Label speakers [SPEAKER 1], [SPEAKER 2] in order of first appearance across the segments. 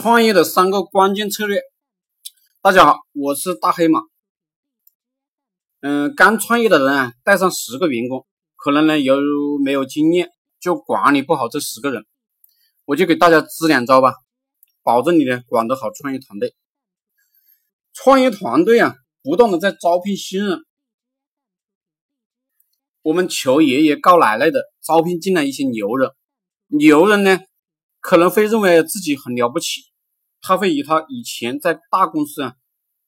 [SPEAKER 1] 创业的三个关键策略。大家好，我是大黑马。嗯，刚创业的人啊，带上十个员工，可能呢由于没有经验，就管理不好这十个人。我就给大家支两招吧，保证你呢管得好创业团队。创业团队啊，不断的在招聘新人。我们求爷爷告奶奶的招聘进来一些牛人，牛人呢可能会认为自己很了不起。他会以他以前在大公司啊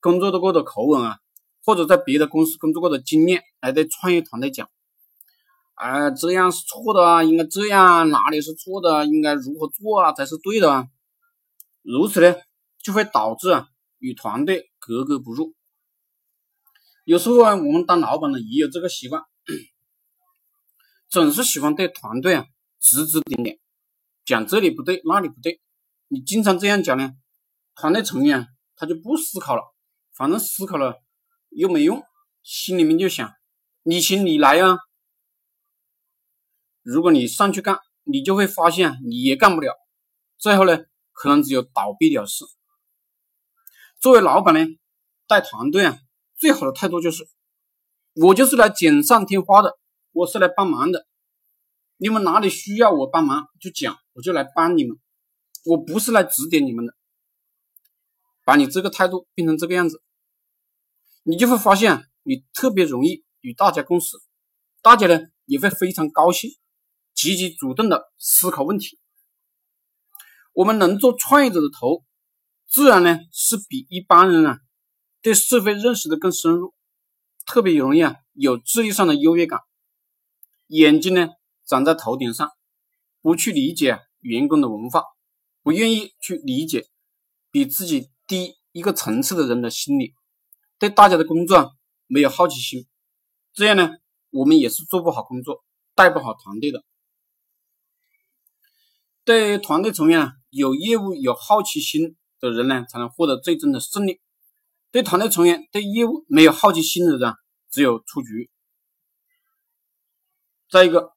[SPEAKER 1] 工作的过的口吻啊，或者在别的公司工作过的经验来对创业团队讲，啊，这样是错的啊，应该这样，哪里是错的，应该如何做啊才是对的啊？如此呢，就会导致啊与团队格格不入。有时候啊，我们当老板的也有这个习惯，总是喜欢对团队啊指指点点，讲这里不对，那里不对。你经常这样讲呢，团队成员他就不思考了，反正思考了又没用，心里面就想你行你来啊。如果你上去干，你就会发现你也干不了，最后呢，可能只有倒闭了事。作为老板呢，带团队啊，最好的态度就是，我就是来锦上添花的，我是来帮忙的，你们哪里需要我帮忙就讲，我就来帮你们。我不是来指点你们的，把你这个态度变成这个样子，你就会发现你特别容易与大家共事，大家呢也会非常高兴，积极主动的思考问题。我们能做创业者的头，自然呢是比一般人啊对社会认识的更深入，特别容易啊有智力上的优越感，眼睛呢长在头顶上，不去理解员工的文化。不愿意去理解比自己低一个层次的人的心理，对大家的工作没有好奇心，这样呢，我们也是做不好工作，带不好团队的。对团队成员，有业务有好奇心的人呢，才能获得最终的胜利。对团队成员对业务没有好奇心的人，只有出局。再一个，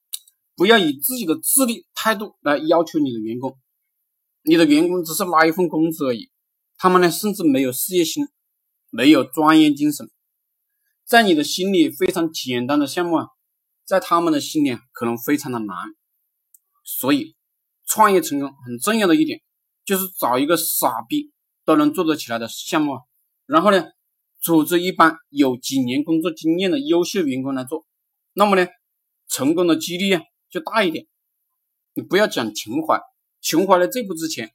[SPEAKER 1] 不要以自己的智力态度来要求你的员工。你的员工只是拿一份工资而已，他们呢甚至没有事业心，没有专业精神，在你的心里非常简单的项目啊，在他们的心里可能非常的难。所以，创业成功很重要的一点就是找一个傻逼都能做得起来的项目，然后呢，组织一帮有几年工作经验的优秀员工来做，那么呢，成功的几率啊就大一点。你不要讲情怀。情怀呢，最不值钱，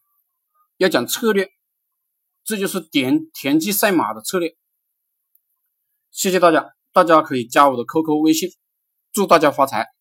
[SPEAKER 1] 要讲策略，这就是田田忌赛马的策略。谢谢大家，大家可以加我的 QQ 微信，祝大家发财。